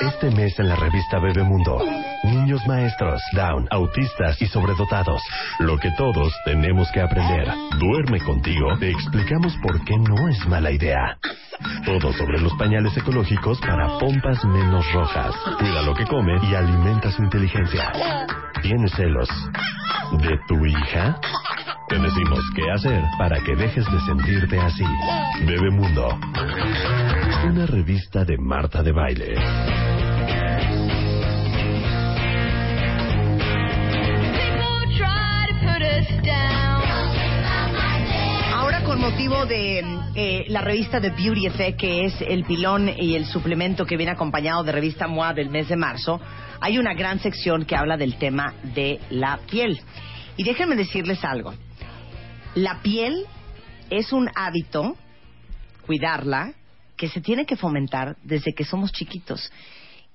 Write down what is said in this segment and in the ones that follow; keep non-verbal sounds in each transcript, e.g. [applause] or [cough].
Este mes en la revista Bebemundo, niños maestros, down, autistas y sobredotados. Lo que todos tenemos que aprender. Duerme contigo, te explicamos por qué no es mala idea. Todo sobre los pañales ecológicos para pompas menos rojas. Cuida lo que come y alimenta su inteligencia. ¿Tienes celos de tu hija? Te decimos qué hacer para que dejes de sentirte así. Bebemundo. Una revista de Marta de Baile. Ahora con motivo de eh, la revista de Beauty Effect, que es el pilón y el suplemento que viene acompañado de revista MOA del mes de marzo, hay una gran sección que habla del tema de la piel. Y déjenme decirles algo. La piel es un hábito, cuidarla, que se tiene que fomentar desde que somos chiquitos.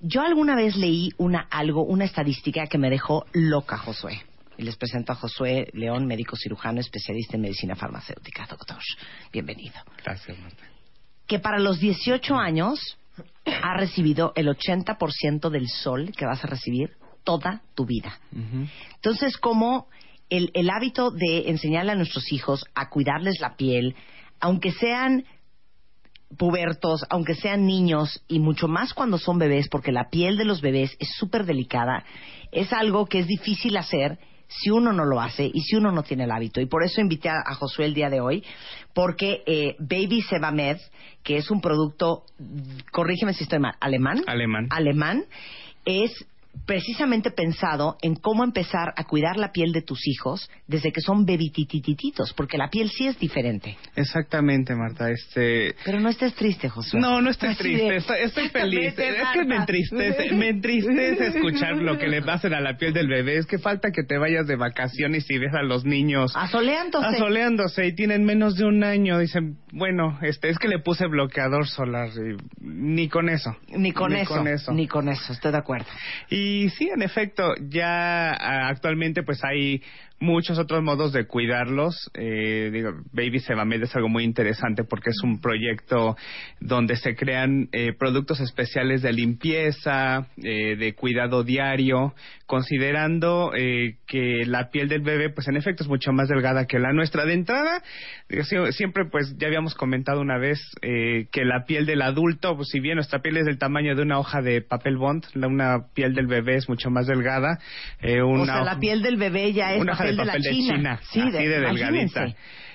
Yo alguna vez leí una algo, una estadística que me dejó loca, Josué. Y les presento a Josué León, médico cirujano, especialista en medicina farmacéutica. Doctor, bienvenido. Gracias, Marta. Que para los 18 años ha recibido el 80% del sol que vas a recibir toda tu vida. Entonces, como el, el hábito de enseñarle a nuestros hijos a cuidarles la piel, aunque sean pubertos, aunque sean niños y mucho más cuando son bebés, porque la piel de los bebés es súper delicada, es algo que es difícil hacer si uno no lo hace y si uno no tiene el hábito. Y por eso invité a, a Josué el día de hoy, porque eh, Baby Sebamed, que es un producto, corrígeme si estoy mal, alemán. Alemán. Alemán, es precisamente pensado en cómo empezar a cuidar la piel de tus hijos desde que son bebititititos, porque la piel sí es diferente. Exactamente, Marta. Este... Pero no estés triste, Josué. No, no estoy Así triste, estoy, estoy feliz. Vete, Es que me entristece, me entristece escuchar lo que le hacen a la piel del bebé. Es que falta que te vayas de vacaciones y ves a los niños Asoleándose. asoleándose y tienen menos de un año. Dicen, bueno, este es que le puse bloqueador solar y ni con eso. Ni con, Ni eso, con eso. Ni con eso, estoy de acuerdo. Y sí, en efecto, ya ah, actualmente pues hay muchos otros modos de cuidarlos. Eh, digo, Baby Sebamed es algo muy interesante porque es un proyecto donde se crean eh, productos especiales de limpieza, eh, de cuidado diario, considerando eh, que la piel del bebé pues en efecto es mucho más delgada que la nuestra. De entrada, siempre pues ya habíamos comentado una vez eh, que la piel del adulto, pues si bien nuestra piel es del tamaño de una hoja de papel bond, la, una piel del bebé es mucho más delgada. eh, una o sea, la piel del bebé ya es una hoja papel de papel la de China. Sí, así de delgadita.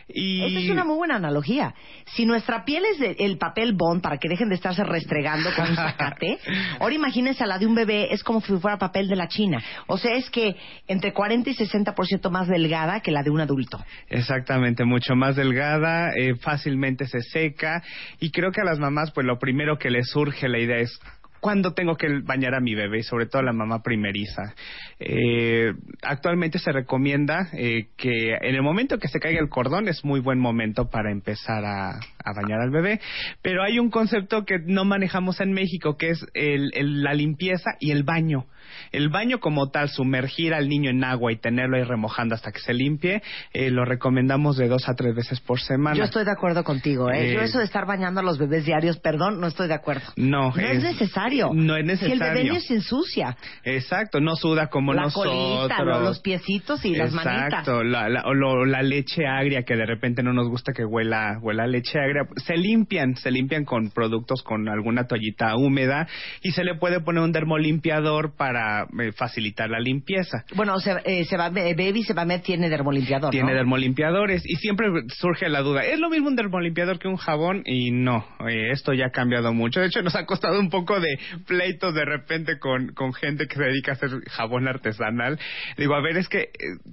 Y... Esa es una muy buena analogía. Si nuestra piel es de- el papel bond para que dejen de estarse restregando con un zacate, [laughs] ahora imagínense a la de un bebé, es como si fuera papel de la China. O sea, es que entre 40 y 60% más delgada que la de un adulto. Exactamente, mucho más delgada, eh, fácilmente se seca y creo que a las mamás pues lo primero que les surge la idea es ¿Cuándo tengo que bañar a mi bebé? Y sobre todo a la mamá primeriza. Eh, actualmente se recomienda eh, que en el momento que se caiga el cordón es muy buen momento para empezar a, a bañar al bebé. Pero hay un concepto que no manejamos en México que es el- el- la limpieza y el baño. El baño como tal, sumergir al niño en agua y tenerlo ahí remojando hasta que se limpie, eh, lo recomendamos de dos a tres veces por semana. Yo estoy de acuerdo contigo, ¿eh? Eh, Yo eso de estar bañando a los bebés diarios, perdón, no estoy de acuerdo. No, No es, necesario. No es Si el bebé necesario. ni se ensucia. Exacto, no suda como la nosotros. colita, lo- los piecitos y las manitas. Exacto, la, la, la leche agria que de repente no nos gusta que huela, huela a leche agria. Se limpian, se limpian con productos con alguna toallita húmeda y se le puede poner un dermolimpiador para eh, facilitar la limpieza. Bueno, se, eh, se va, eh, Baby Sebamed tiene dermolimpiador, Tiene ¿no? dermolimpiadores y siempre surge la duda, ¿es lo mismo un dermolimpiador que un jabón? Y no, eh, esto ya ha cambiado mucho. De hecho, nos ha costado un poco de pleitos de repente con, con gente que se dedica a hacer jabón artesanal. Digo, a ver, es que eh,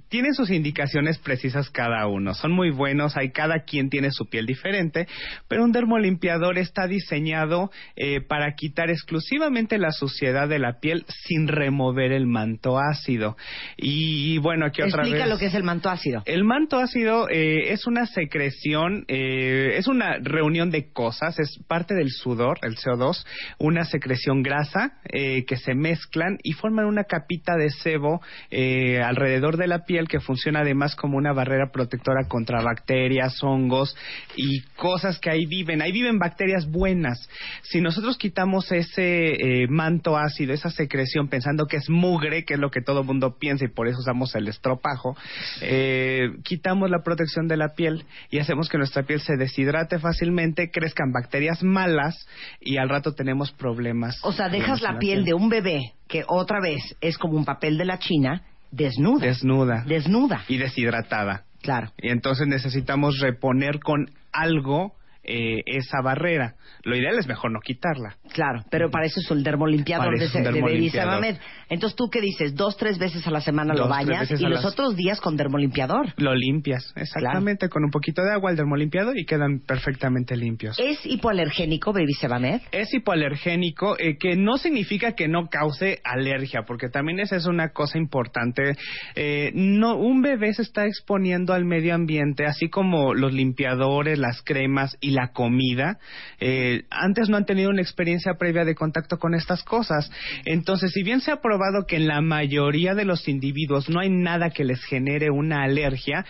tienen sus indicaciones precisas cada uno. Son muy buenos, hay cada quien tiene su piel diferente pero un dermolimpiador está diseñado eh, para quitar exclusivamente la suciedad de la piel sin remover el manto ácido. Y, bueno, aquí otra Explica vez. lo que es el manto ácido. El manto ácido eh, es una secreción, eh, es una reunión de cosas, es parte del sudor, el CO2, una secreción grasa eh, que se mezclan y forman una capita de sebo eh, alrededor de la piel que funciona además como una barrera protectora contra bacterias, hongos y cosas que ahí viven. Ahí viven bacterias buenas. Si nosotros quitamos ese eh, manto ácido, esa secreción, pensando que es mugre, que es lo que todo mundo piensa y por eso usamos el estropajo, eh, quitamos la protección de la piel y hacemos que nuestra piel se deshidrate fácilmente, crezcan bacterias malas y al rato tenemos problemas. O sea, dejas la piel de un bebé que otra vez es como un papel de la China, desnuda. desnuda desnuda. y deshidratada. Claro. Y entonces necesitamos reponer con algo eh, esa barrera. Lo ideal es mejor no quitarla. Claro, pero para eso es el dermolimpiador de, de. Sebamed. Entonces, ¿tú qué dices? Dos, tres veces a la semana lo Dos, tres bañas y los las- otros días con dermolimpiador. Lo limpias, exactamente, con un poquito de agua, el dermolimpiador y quedan perfectamente limpios. ¿Es hipoalergénico Baby Sebamed? Es hipoalergénico, eh, que no significa que no cause alergia, porque también esa es una cosa importante. Eh, no, un bebé se está exponiendo al medio ambiente, así como los limpiadores, las cremas y la comida. Eh, antes no han tenido una experiencia previa de contacto con estas cosas. Entonces, si bien se ha probado que en la mayoría de los individuos no hay nada que les genere una alergia,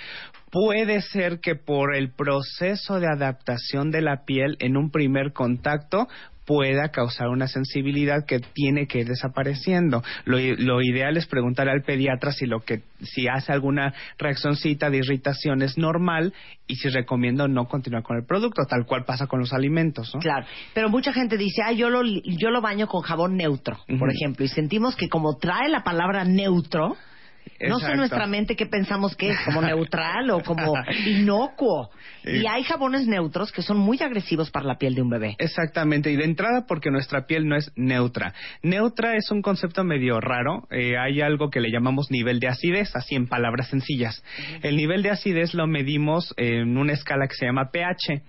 Puede ser que por el proceso de adaptación de la piel en un primer contacto pueda causar una sensibilidad que tiene que ir desapareciendo. Lo, lo ideal es preguntar al pediatra si lo que si hace alguna reaccioncita de irritación es normal y si recomiendo no continuar con el producto, tal cual pasa con los alimentos, ¿no? Claro, pero mucha gente dice, ah, yo lo, yo lo baño con jabón neutro, por ejemplo, y sentimos que como trae la palabra neutro, no sé nuestra mente qué pensamos que es, como [laughs] neutral o como [laughs] inocuo. Y hay jabones neutros que son muy agresivos para la piel de un bebé. Exactamente, y de entrada porque nuestra piel no es neutra. Neutra es un concepto medio raro. Eh, hay algo que le llamamos nivel de acidez, así en palabras sencillas. El nivel de acidez lo medimos en una escala que se llama pH.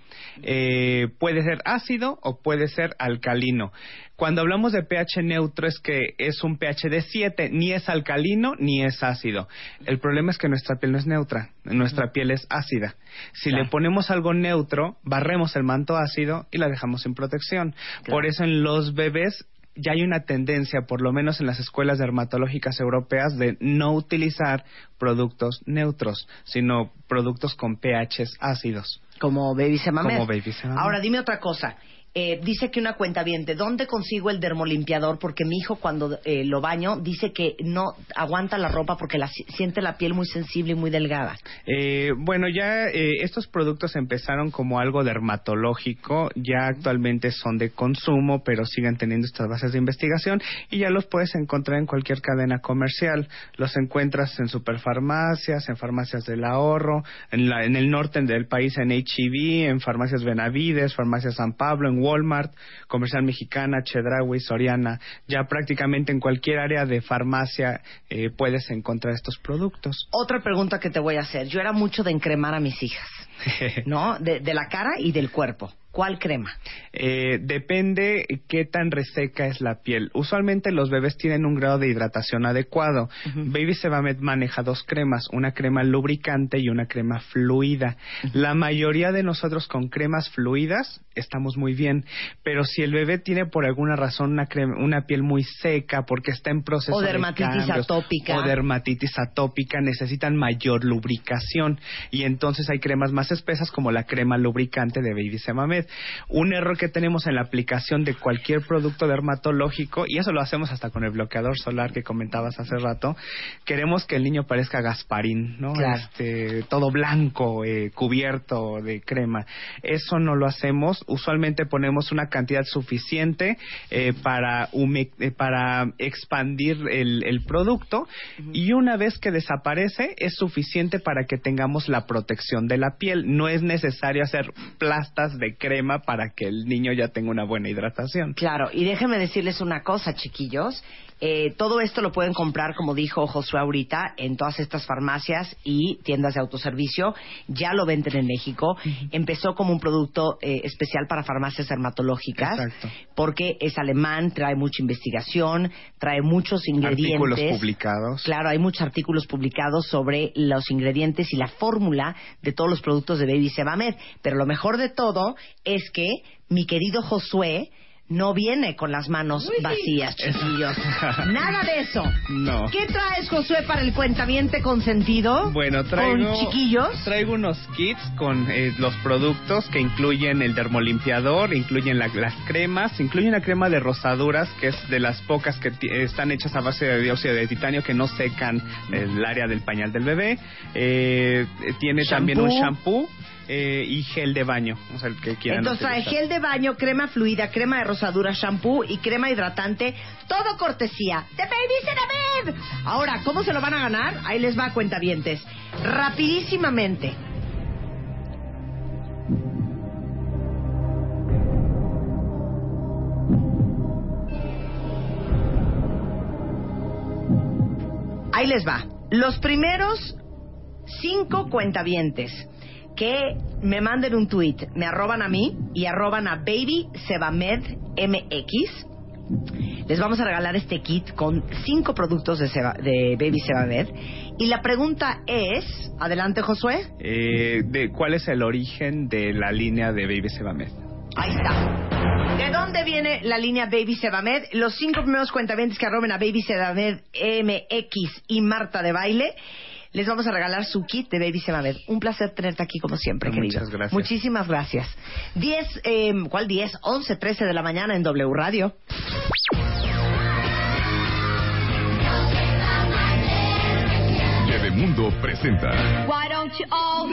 Eh, puede ser ácido o puede ser alcalino. Cuando hablamos de pH neutro es que es un pH de 7, ni es alcalino ni es ácido. El problema es que nuestra piel no es neutra, nuestra piel es ácida. Si Claro. le ponemos algo neutro, barremos el manto ácido y la dejamos sin protección. Por eso en los bebés ya hay una tendencia, por lo menos en las escuelas dermatológicas europeas, de no utilizar productos neutros, sino productos con pHs ácidos. Como Baby Semamed. Como Baby Semamed. Ahora dime otra cosa. Eh, dice que una cuenta bien, dónde consigo el dermolimpiador? Porque mi hijo cuando eh, lo baño dice que no aguanta la ropa porque la, si- siente la piel muy sensible y muy delgada. Eh, bueno, ya eh, estos productos empezaron como algo dermatológico, ya actualmente son de consumo, pero siguen teniendo estas bases de investigación y ya los puedes encontrar en cualquier cadena comercial. Los encuentras en superfarmacias, en farmacias del ahorro, en, la- en el norte del país en HEB, en farmacias Benavides, farmacias San Pablo, en Walmart, Comercial Mexicana, Chedraui, Soriana, ya prácticamente en cualquier área de farmacia eh, puedes encontrar estos productos. Otra pregunta que te voy a hacer. Yo era mucho de encremar a mis hijas, [laughs] ¿no? De, de la cara y del cuerpo. ¿Cuál crema? Eh, depende qué tan reseca es la piel. Usualmente los bebés tienen un grado de hidratación adecuado. Baby Sebamed maneja dos cremas, una crema lubricante y una crema fluida. La mayoría de nosotros con cremas fluidas estamos muy bien, pero si el bebé tiene por alguna razón una, crema- una piel muy seca porque está en proceso O de dermatitis cambios, atópica. o dermatitis atópica necesitan mayor lubricación y entonces hay cremas más espesas como la crema lubricante de Baby Semamed. Un error que tenemos en la aplicación de cualquier producto dermatológico y eso lo hacemos hasta con el bloqueador solar que comentabas hace rato, queremos que el niño parezca Gasparín, ¿no? Claro. Este, todo blanco, eh, cubierto de crema. Eso no lo hacemos. Usualmente ponemos una cantidad suficiente eh, para, hume- eh, para expandir el, el producto y una vez que desaparece es suficiente para que tengamos la protección de la piel. No es necesario hacer plastas de crema para que el niño ya tenga una buena hidratación. Claro, y déjenme decirles una cosa, chiquillos. Eh, todo esto lo pueden comprar, como dijo Josué ahorita, en todas estas farmacias y tiendas de autoservicio. Ya lo venden en México. Empezó como un producto eh, especial para farmacias dermatológicas. Exacto. Porque es alemán, trae mucha investigación, trae muchos ingredientes. Artículos publicados. Claro, hay muchos artículos publicados sobre los ingredientes y la fórmula de todos los productos de Baby Sebamed. Pero lo mejor de todo es que mi querido Josué no viene con las manos vacías, chiquillos. [laughs] Nada de eso. No. ¿Qué traes, Josué, para el cuentamiento consentido? Bueno, traigo, ¿Con chiquillos? traigo unos kits con eh, los productos que incluyen el dermolimpiador, incluyen la- las cremas, incluyen la crema de rosaduras, que es de las pocas que están hechas a base de dióxido de titanio que no secan el área del pañal del bebé. Eh, tiene también un shampoo eh, y gel de baño, o sea, el que quieran Entonces trae gel de baño, crema fluida, crema de rosadura, shampoo y crema hidratante. Todo cortesía de Baby Ceramid. Ahora, ¿cómo se lo van a ganar? Ahí les va, cuentavientes. Rapidísimamente. Ahí les va. Los primeros cinco cuentavientes que me manden un tweet, me arroban a mí y arroban a Baby Sebamed MX. Les vamos a regalar este kit con cinco productos de, Seba- de Baby Sebamed. Y la pregunta es, adelante Josué. Eh, de cuál es el origen de la línea de Baby Sebamed. Ahí está. ¿De dónde viene la línea Baby Sebamed? Los cinco primeros cuentavientes que arroben a Baby Sebamed MX y Marta de Baile. Les vamos a regalar su kit de Baby Sebamed. Un placer tenerte aquí como siempre, Muchas querido. gracias. Muchísimas gracias. 10, eh, ¿cuál 10? 11, 13 de la mañana en W Radio. Bebemundo presenta Why don't you all